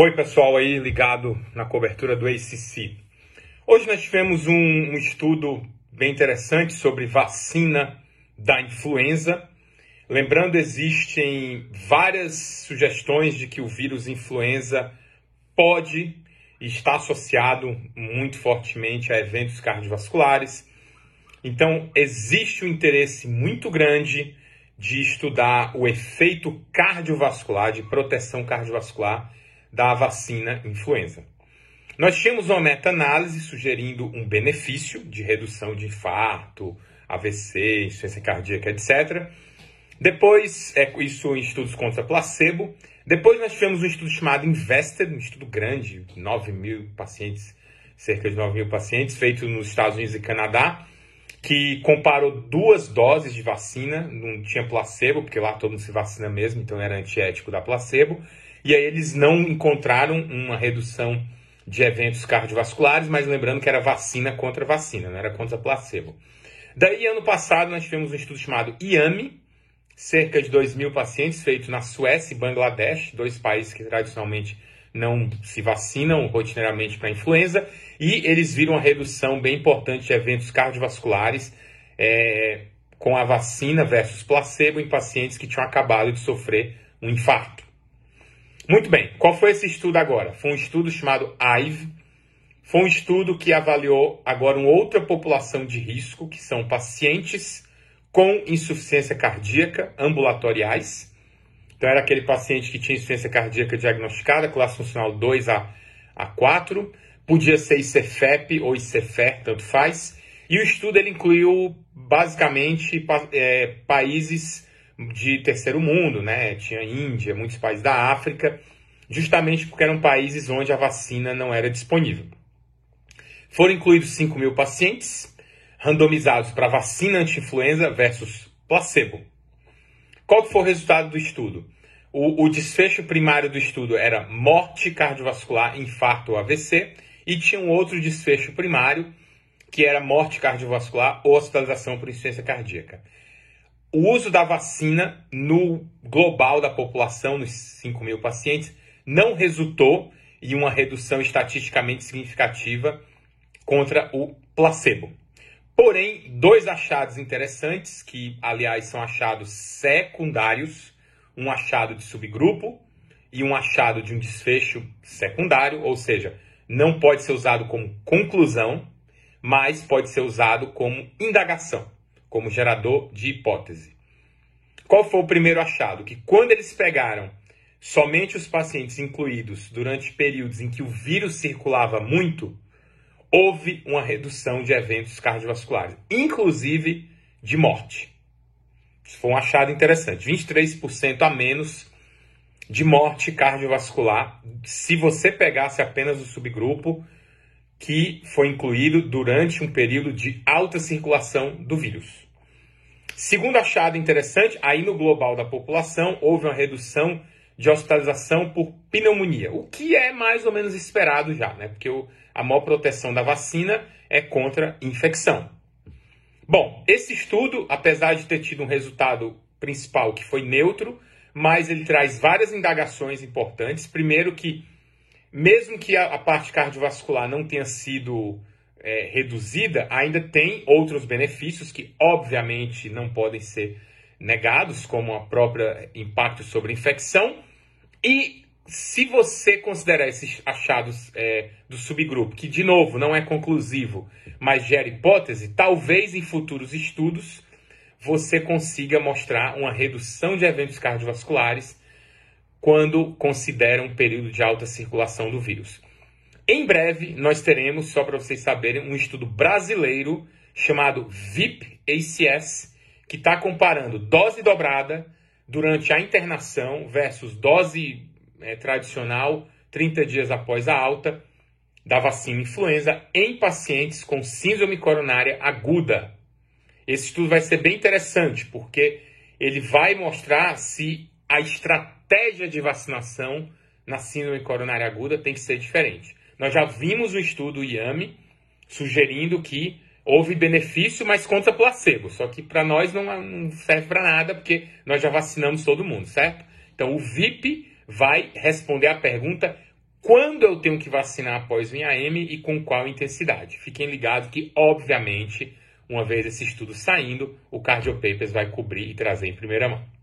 Oi, pessoal aí ligado na cobertura do ACC. Hoje nós tivemos um, um, estudo bem interessante sobre vacina da influenza. Lembrando, existem várias sugestões de que o vírus influenza pode estar associado muito fortemente a eventos cardiovasculares. Então, existe um interesse muito grande de estudar o efeito cardiovascular, de proteção cardiovascular da vacina influenza. Nós tínhamos uma meta-análise sugerindo um benefício de redução de infarto, AVC, insuficiência cardíaca, etc. Depois, é, isso em estudos contra placebo. Depois nós tivemos um estudo chamado Invested, um estudo grande, 9 mil pacientes, cerca de 9 mil pacientes, feito nos Estados Unidos e Canadá, que comparou duas doses de vacina, não tinha placebo, porque lá todo mundo se vacina mesmo, então era antiético da placebo, e aí eles não encontraram uma redução de eventos cardiovasculares, mas lembrando que era vacina contra vacina, não era contra placebo. Daí, ano passado, nós tivemos um estudo chamado IAMI, cerca de 2 mil pacientes, feito na Suécia e Bangladesh, dois países que tradicionalmente não se vacinam rotineiramente para influenza, e eles viram uma redução bem importante de eventos cardiovasculares é, com a vacina versus placebo em pacientes que tinham acabado de sofrer um infarto. Muito bem, qual foi esse estudo agora? Foi um estudo chamado IVE. Foi um estudo que avaliou agora uma outra população de risco, que são pacientes com insuficiência cardíaca ambulatoriais. Então, era aquele paciente que tinha insuficiência cardíaca diagnosticada, classe funcional 2 a, a 4. Podia ser ICFEP ou ICFER, tanto faz. E o estudo ele incluiu basicamente é, países de terceiro mundo, né? Tinha Índia, muitos países da África, justamente porque eram países onde a vacina não era disponível. Foram incluídos 5 mil pacientes, randomizados para vacina anti-influenza versus placebo. Qual foi o resultado do estudo? O, o, desfecho primário do estudo era morte cardiovascular, infarto ou AVC, e tinha um outro desfecho primário, que era morte cardiovascular ou hospitalização por insuficiência cardíaca o uso da vacina no global da população, nos 5 mil pacientes, não resultou em uma redução estatisticamente significativa contra o placebo. Porém, dois achados interessantes, que aliás são achados secundários, um achado de subgrupo e um achado de um desfecho secundário, ou seja, não pode ser usado como conclusão, mas pode ser usado como indagação como gerador de hipótese. Qual foi o primeiro achado? Que quando eles pegaram somente os pacientes incluídos durante períodos em que o vírus circulava muito, houve uma redução de eventos cardiovasculares, inclusive de morte. Isso foi um achado interessante. 23% a menos de morte cardiovascular se você pegasse apenas o subgrupo que foi incluído durante um período de alta circulação do vírus. Segundo achado interessante, aí no global da população houve uma redução de hospitalização por pneumonia, o que é mais ou menos esperado já, né? Porque a maior proteção da vacina é contra infecção. Bom, esse estudo, apesar de ter tido um resultado principal que foi neutro, mas ele traz várias indagações importantes. Primeiro que mesmo que a, a parte cardiovascular não tenha sido é, reduzida, ainda tem outros benefícios que, obviamente, não podem ser negados, como a própria impacto sobre infecção. E se você considerar esses achados é, do subgrupo, que, de novo, não é conclusivo, mas gera hipótese, talvez em futuros estudos você consiga mostrar uma redução de eventos cardiovasculares quando considera um período de alta circulação do vírus. Em breve, nós teremos, só para vocês saberem, um estudo brasileiro chamado VIP-ACS, que está comparando dose dobrada durante a internação versus dose é, tradicional 30 dias após a alta da vacina influenza em pacientes com síndrome coronária aguda. Esse estudo vai ser bem interessante, porque ele vai mostrar se a estratégia estratégia de vacinação na síndrome coronária aguda tem que ser diferente. Nós já vimos o estudo IAMI sugerindo que houve benefício, mas contra placebo. Só que para nós não, não serve para nada, porque nós já vacinamos todo mundo, certo? Então o VIP vai responder a pergunta quando eu tenho que vacinar após o IAM e com qual intensidade. Fiquem ligados que, obviamente, uma vez esse estudo saindo, o Cardio Papers vai cobrir e trazer em primeira mão.